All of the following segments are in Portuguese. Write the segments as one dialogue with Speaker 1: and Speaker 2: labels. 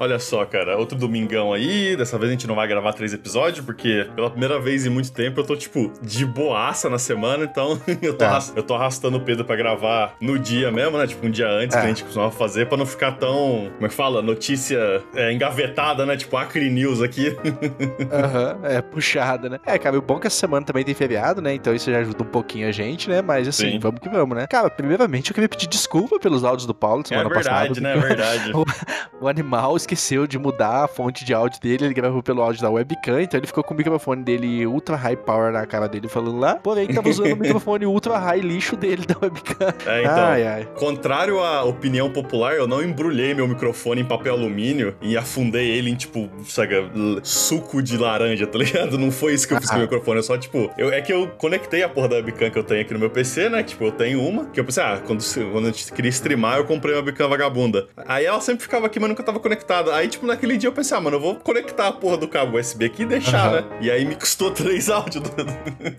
Speaker 1: Olha só, cara, outro domingão aí. Dessa vez a gente não vai gravar três episódios, porque pela primeira vez em muito tempo eu tô, tipo, de boaça na semana, então eu tô,
Speaker 2: É.
Speaker 1: eu tô arrastando o Pedro pra gravar no dia mesmo, né? Tipo, um dia antes
Speaker 2: É.
Speaker 1: que a gente costumava fazer, pra não ficar tão, como é que fala? Notícia é, engavetada, né? Tipo, Acre News aqui.
Speaker 2: Aham, é puxada, né? É, cara, o bom é que essa semana também tem feriado, né? Então isso já ajuda um pouquinho a gente, né? Mas assim,
Speaker 1: Sim.
Speaker 2: vamos que vamos, né? Cara, primeiramente eu queria pedir desculpa pelos áudios do Paulo
Speaker 1: É
Speaker 2: semana
Speaker 1: verdade,
Speaker 2: passada.
Speaker 1: né? É verdade.
Speaker 2: O animal esqueceu de mudar a fonte de áudio dele, ele gravou pelo áudio da webcam, então ele ficou com o microfone dele ultra high power na cara dele falando lá, porém tava usando o microfone ultra high lixo dele da webcam.
Speaker 1: É, então.
Speaker 2: Ai, ai.
Speaker 1: Contrário à opinião popular, eu não embrulhei meu microfone em papel alumínio e afundei ele em, tipo, sabe, suco de laranja, tá ligado? Não foi isso que eu fiz com o
Speaker 2: Ah.
Speaker 1: microfone, é só, tipo, eu, é que eu conectei a porra da webcam que eu tenho aqui no meu PC, né? Tipo, eu tenho uma, que eu pensei, ah, quando, quando a gente queria streamar, eu comprei uma webcam vagabunda. Aí ela sempre ficava aqui, mas nunca tava conectada. Aí, tipo, naquele dia eu pensei, ah, mano, eu vou conectar a porra do cabo USB aqui e deixar,
Speaker 2: Aham.
Speaker 1: né? E aí me custou três áudios do,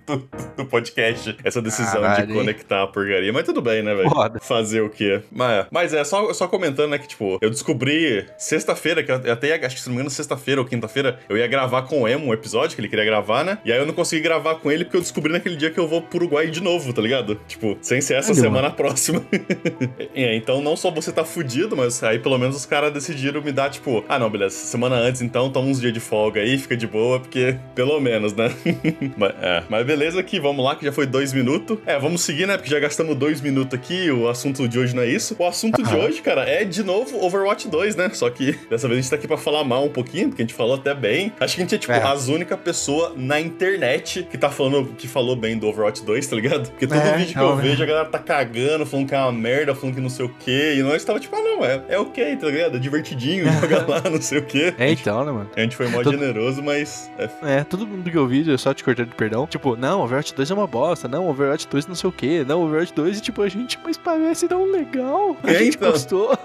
Speaker 1: do, do podcast, essa decisão
Speaker 2: Caralho,
Speaker 1: de conectar a porcaria. Mas tudo bem, né, velho? Fazer o quê? Mas, mas é, só, só comentando, né, que, tipo, eu descobri sexta-feira, que eu até, ia- acho que se não me engano, sexta-feira ou quinta-feira, eu ia gravar com o Emo um episódio que ele queria gravar, né? E aí eu não consegui gravar com ele porque eu descobri naquele dia que eu vou pro Uruguai de novo, tá ligado? Tipo, sem ser essa
Speaker 2: Olha,
Speaker 1: semana próxima. é, então não só você tá fudido, mas aí pelo menos os caras decidiram me dar, tipo, ah, não, beleza, semana antes então, toma uns dias de folga aí, fica de boa, porque pelo menos, né? mas, é, mas beleza aqui, vamos lá, que já foi dois minutos. É, vamos seguir, né? Porque já gastamos dois minutos aqui, o assunto de hoje não é isso. O assunto de hoje, cara, é de novo Overwatch 2, né? Só que dessa vez a gente tá aqui pra falar mal um pouquinho, porque a gente falou até bem. Acho que a gente é, tipo,
Speaker 2: É.
Speaker 1: as única pessoa na internet que tá falando, que falou bem do Overwatch 2, tá ligado? Porque todo
Speaker 2: É,
Speaker 1: vídeo que eu vejo, a galera tá cagando, falando que é uma merda, falando que não sei o quê. E nós tava tipo, ah, não, é, é ok, tá ligado? É divertidinho, joga lá, não sei o quê.
Speaker 2: É então, né, mano?
Speaker 1: A gente foi mó
Speaker 2: Tô-
Speaker 1: generoso, mas é
Speaker 2: É, todo mundo que eu vi, eu só te cortando de perdão. Tipo, não, Overwatch 2 é uma bosta. Não, Overwatch 2 não sei o que. Não, Overwatch 2 e tipo, a gente, mas parece tão legal. A
Speaker 1: É,
Speaker 2: gente
Speaker 1: então.
Speaker 2: gostou.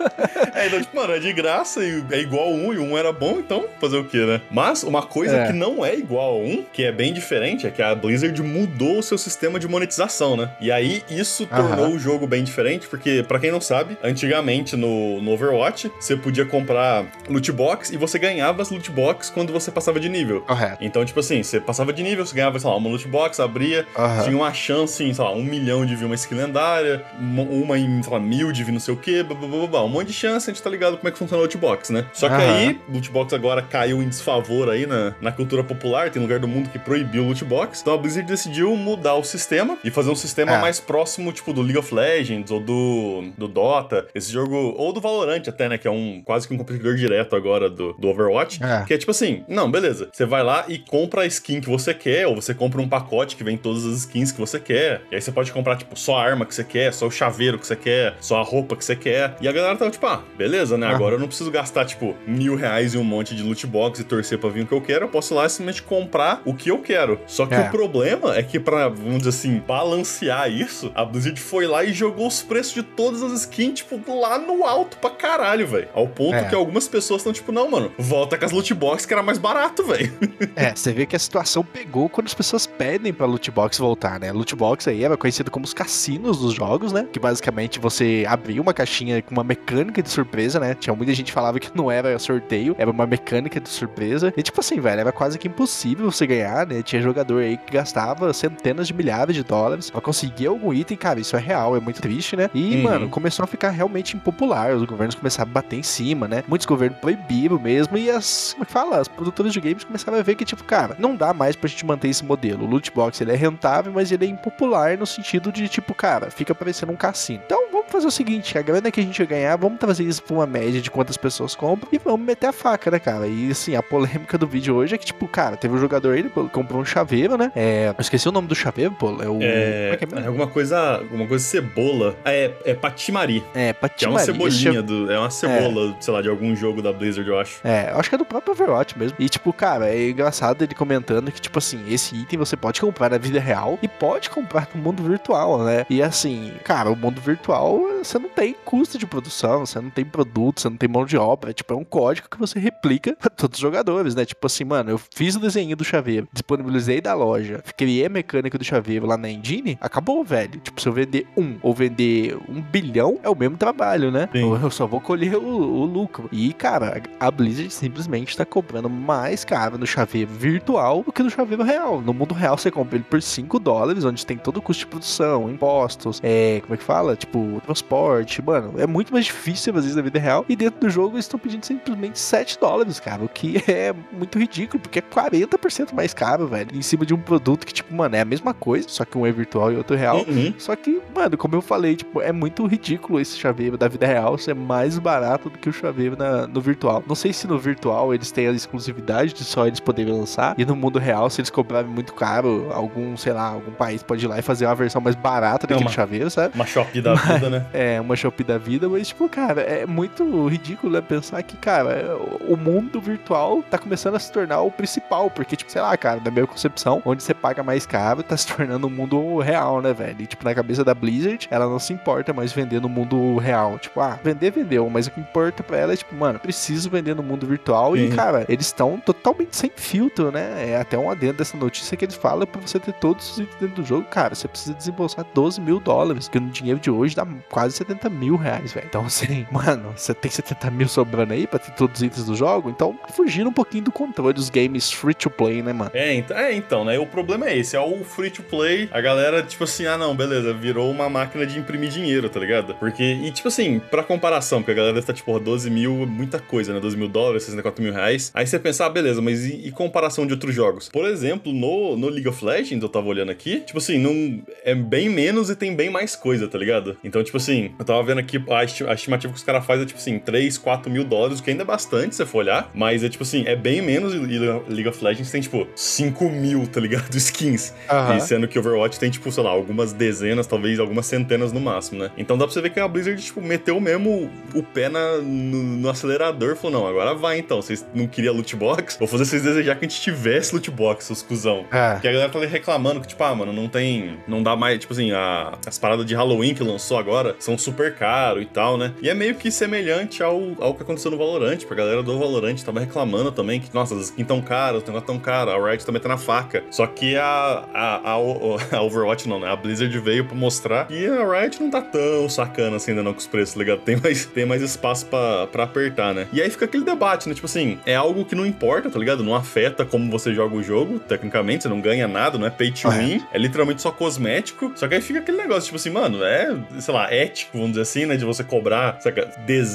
Speaker 1: É, então, tipo, mano, é de graça e é igual um e um era bom, então fazer o quê, né? Mas uma coisa
Speaker 2: É.
Speaker 1: que não é igual a um, que é bem diferente, é que a Blizzard mudou o seu sistema de monetização, né? E aí isso
Speaker 2: Aham.
Speaker 1: tornou o jogo bem diferente, porque, pra quem não sabe, antigamente no, no Overwatch, você podia comprar loot box e você ganhava as loot box quando você passava de nível.
Speaker 2: Correto.
Speaker 1: Então, tipo assim, você passava de nível, você ganhava, sei lá, uma loot box, abria,
Speaker 2: Aham.
Speaker 1: tinha uma chance em, sei lá, um milhão de vir uma skin lendária, uma, uma em, sei lá, mil de vir não sei o quê, blá, blá, blá, blá, um monte de chance, a gente tá ligado como é que funciona o loot box, né? Só que
Speaker 2: Aham.
Speaker 1: aí, loot box agora caiu em desfavor aí na, na cultura popular, tem lugar do mundo que proibiu o loot box, então a Blizzard decidiu mudar o sistema e fazer um sistema
Speaker 2: É.
Speaker 1: mais próximo, tipo, do League of Legends ou do, do Dota, esse jogo, ou do Valorant até, né, que é um quase que um competidor direto agora do, do Overwatch,
Speaker 2: É.
Speaker 1: que é tipo assim, não, beleza. Você vai lá e compra a skin que você quer, ou você compra um pacote que vem todas as skins que você quer. E aí você pode comprar, tipo, só a arma que você quer, só o chaveiro que você quer, só a roupa que você quer. E a galera tava tipo, ah, beleza, né?
Speaker 2: Aham.
Speaker 1: Agora eu não preciso gastar, tipo, mil reais em um monte de loot box e torcer pra vir o que eu quero. Eu posso ir lá e simplesmente comprar o que eu quero. Só que
Speaker 2: É.
Speaker 1: o problema é que pra, vamos dizer assim, balancear isso, a Blizzard foi lá e jogou os preços de todas as skins, tipo, lá no alto pra caralho, velho. Ao ponto
Speaker 2: É.
Speaker 1: que algumas pessoas estão tipo, não, mano, volta com as loot box que era mais barato, velho.
Speaker 2: É, você vê que a situação pegou quando as pessoas pedem pra loot box voltar, né? Loot box aí era conhecido como os cassinos dos jogos, né? Que basicamente você abria uma caixinha com uma mecânica de surpresa, né? Tinha muita gente que falava que não era sorteio, era uma mecânica de surpresa. E tipo assim, velho, era quase que impossível você ganhar, né? Tinha jogador aí que gastava centenas de milhares de dólares pra conseguir algum item, cara, isso é real, é muito triste, né? E,
Speaker 1: Uhum.
Speaker 2: mano, começou a ficar realmente impopular, os governos começaram a bater em cima, né? Muitos governos proibiram mesmo e as, como é que fala? As produtoras de games começaram a ver que, tipo, cara, não dá mais pra gente manter esse modelo. O loot box, ele é rentável, mas ele é impopular no sentido de, tipo, cara, fica parecendo um cassino. Então, vamos fazer o seguinte, a grana que a gente vai ganhar, vamos trazer isso pra uma média de quantas pessoas compram e vamos meter a faca, né, cara? E, assim, a polêmica do vídeo hoje é que, tipo, cara, teve um jogador aí, ele comprou um chaveiro, né? É, eu esqueci o nome do chaveiro, pô, é o...
Speaker 1: É,
Speaker 2: é que é
Speaker 1: é alguma coisa, alguma coisa cebola. É, é patimari.
Speaker 2: É,
Speaker 1: Que é uma cebolinha, do, é uma cebola, sei lá, de algum jogo da Blizzard, eu acho.
Speaker 2: É, eu acho que é do próprio Overwatch mesmo. E, tipo, cara, é engraçado ele comentando que, tipo assim, esse item você pode comprar na vida real e pode comprar no mundo virtual, né? E assim, cara, o mundo virtual você não tem custo de produção, você não tem produto, você não tem mão de obra. Tipo, é um código que você replica pra todos os jogadores, né? Tipo assim, mano, eu fiz o desenho do chaveiro, disponibilizei da loja, criei a mecânica do chaveiro lá na engine, acabou, velho. Tipo, se eu vender um ou vender um bilhão, é o mesmo trabalho, né?
Speaker 1: Sim.
Speaker 2: Eu só vou colher o, o lucro. E, cara, a Blizzard simplesmente tá cobrando mais caro no chaveiro virtual do que no chaveiro real. No mundo real, você compra ele por 5 dólares, onde tem todo o custo de produção, impostos, é, como é que fala? Tipo, transporte, mano, é muito mais difícil às vezes na vida real. E dentro do jogo eles estão pedindo simplesmente 7 dólares, cara, o que é muito ridículo, porque é 40% mais caro, velho, em cima de um produto que, tipo, mano, é a mesma coisa, só que um é virtual e outro é real.
Speaker 1: Uhum.
Speaker 2: Só que, mano, como eu falei, tipo, é muito ridículo esse chaveiro da vida real ser mais barato do que o chaveiro na- no virtual. Não sei se no virtual eles têm a exclusividade de só eles poderem lançar, e no mundo real, se eles cobrarem muito caro, algum, sei lá, algum país pode ir lá e fazer uma versão mais barata daquele
Speaker 1: uma-
Speaker 2: chaveiro, sabe?
Speaker 1: Uma Shopee da vida, né?
Speaker 2: É, uma Shopee da vida, mas, tipo, cara, é muito ridículo né, pensar que, cara, o mundo virtual tá começando a se tornar o principal, porque, tipo, sei lá, cara, na minha concepção, onde você paga mais caro, tá se tornando um mundo real, né, velho? E, tipo, na cabeça da Blizzard, ela não se importa mais vender no mundo real. Tipo, ah, vender, vendeu, mas o que importa pra ela é, tipo, mano, preciso vender no mundo virtual e,
Speaker 1: Sim.
Speaker 2: cara, eles estão totalmente sem filtro, né? É até um adendo dessa notícia que eles falam pra você ter todos os itens dentro do jogo, cara, você precisa desembolsar 12 mil dólares, que no dinheiro de hoje dá quase 70 mil reais, velho. Então, assim, mano, você tem 70 mil sobrando aí pra ter todos os itens do jogo, então fugindo um pouquinho do controle dos games free to play, né, mano?
Speaker 1: É, então, é, então, né? O problema é esse, é o free to play. A galera, tipo assim, ah, não, beleza, virou uma máquina de imprimir dinheiro, tá ligado? Porque, e tipo assim, pra comparação, porque a galera estar, tipo, 12 mil, muita coisa, né? 12 mil dólares, 64 mil reais. Aí você pensa, ah, beleza, mas e, e comparação de outros jogos? Por exemplo, no, no League of Legends, eu tava olhando aqui, tipo assim, não, é bem menos e tem bem mais coisa, tá ligado? Então, tipo assim, eu tava vendo aqui, a, esti- a estimativa que os caras fazem é, tipo assim, 3, 4 mil dólares, o que ainda é bastante, se você for olhar. Mas é, tipo assim, é bem menos e League of Legends tem, tipo, 5 mil, tá ligado? Skins. E sendo que Overwatch tem, tipo, sei lá, algumas dezenas, talvez algumas centenas no máximo, né? Então dá pra você ver que a Blizzard, tipo, meteu mesmo o pé na, no, no acelerador e falou: não, agora vai então. Vocês não queriam loot box? Vou fazer vocês desejar que a gente tivesse loot box, seus cuzão.
Speaker 2: É.
Speaker 1: Porque a galera tá ali reclamando que, tipo, ah, mano, não tem. Não dá mais. Tipo assim, a- as paradas de Halloween que lançou agora são super caro e tal, né? E é meio que semelhante ao, ao que aconteceu no Valorant. Porque a galera do Valorant tava reclamando também que, nossa, as skins tão caras, os negócios tão caros, a Riot também tá na faca. Só que a, a, a, o- a Overwatch não, né? A Blizzard veio pra mostrar que a Riot não tá tão sacana assim ainda não com os preços, tá ligado? Tem mais, tem mais espaço pra, pra apertar, né? E aí fica aquele debate, né? Tipo assim, é algo que não importa, tá ligado? Não afeta como você joga o jogo, tecnicamente, você não ganha nada, não é pay to
Speaker 2: É.
Speaker 1: win, é literalmente só cosmético. Só que aí fica aquele negócio, tipo assim, mano, é, sei lá, ético, vamos dizer assim, né? De você cobrar, saca,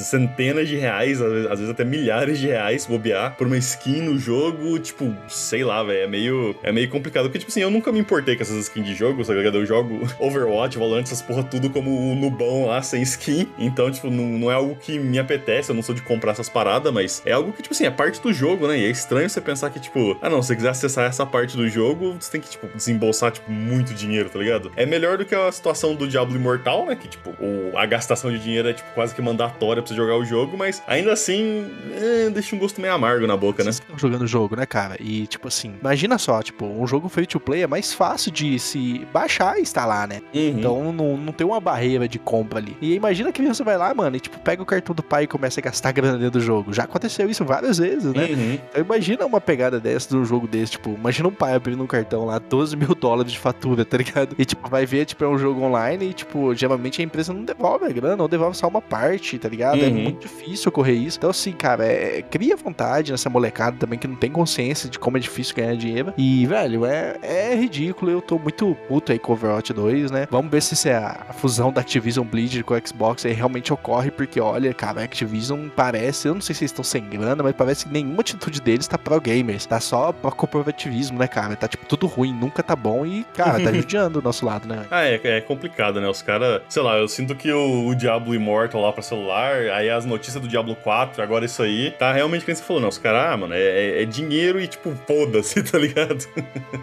Speaker 1: centenas de reais, às vezes, às vezes até milhares de reais, bobear, por uma skin no jogo, tipo, sei lá, velho, é meio, é meio complicado. Porque, tipo assim, eu nunca me importei com essas skins de jogo, ligado? Eu jogo Overwatch, Valorant, essas porra tudo como o nubão lá, sem skin. Então, tipo, não, não é algo que me apetece, eu não sou de comprar essas paradas, mas é algo que, tipo assim, é parte do jogo, né? E é estranho você pensar que, tipo, ah não, se você quiser acessar essa parte do jogo, você tem que, tipo, desembolsar, tipo, muito dinheiro, tá ligado? É melhor do que a situação do Diablo Imortal, né? Que, tipo, o- a gastação de dinheiro é, tipo, quase que mandatória pra você jogar o jogo, mas ainda assim, é, deixa um gosto meio amargo na boca, né?
Speaker 2: Vocês estão jogando o jogo, né, cara? E, tipo assim, imagina só, tipo, um jogo free to play é mais fácil de se baixar e instalar, né?
Speaker 1: Uhum.
Speaker 2: Então não, não tem uma barreira de compra ali. E imagina que você vai lá, mano, e tipo, pega o cartão do pai e começa a gastar grana dentro do jogo. Já aconteceu isso várias vezes, né?
Speaker 1: Uhum.
Speaker 2: Então imagina uma pegada dessa de um jogo desse, tipo, imagina um pai abrindo um cartão lá, 12 mil dólares de fatura, tá ligado? E tipo, vai ver, tipo, é um jogo online e, tipo, geralmente a empresa não devolve a grana, ou devolve só uma parte, tá ligado? É
Speaker 1: Uhum.
Speaker 2: muito difícil ocorrer isso. Então, assim, cara, é, cria vontade nessa molecada também que não tem consciência de como é difícil ganhar dinheiro. E, velho, é, é ridículo. Eu tô muito puto aí com Overwatch 2, né? Vamos ver se se a, a fusão da Activision Blizzard com o Xbox aí realmente ocorre, porque, olha, cara, a Activision parece, eu não sei se eles estão sem grana, mas parece que nenhuma atitude deles tá pro gamers. Tá só pro corporativismo, né, cara? Tá, tipo, tudo ruim, nunca tá bom e, cara, tá judiando o nosso lado, né?
Speaker 1: Ah, é, é complicado, né? Os caras, sei lá, eu sinto que o, o Diablo Immortal lá pra celular, aí as notícias do Diablo 4, agora isso aí, tá realmente quem você falou, não. Os caras, ah, mano, é, é- é dinheiro e tipo, foda-se, tá ligado?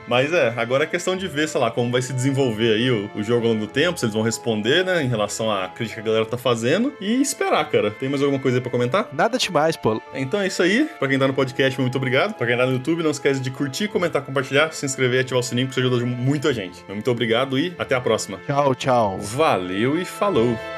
Speaker 1: Mas é, agora é questão de ver, sei lá, como vai se desenvolver aí o, o jogo ao longo do tempo, se eles vão responder, né, em relação à crítica que a galera tá fazendo, e esperar, cara. Tem mais alguma coisa aí pra comentar?
Speaker 2: Nada demais, pô.
Speaker 1: Então é isso aí. Pra quem tá no podcast, muito obrigado. Pra quem tá no YouTube, não esquece de curtir, comentar, compartilhar, se inscrever e ativar o sininho, que isso ajuda muito a gente. Muito obrigado e até a próxima.
Speaker 2: Tchau, tchau.
Speaker 1: Valeu e falou!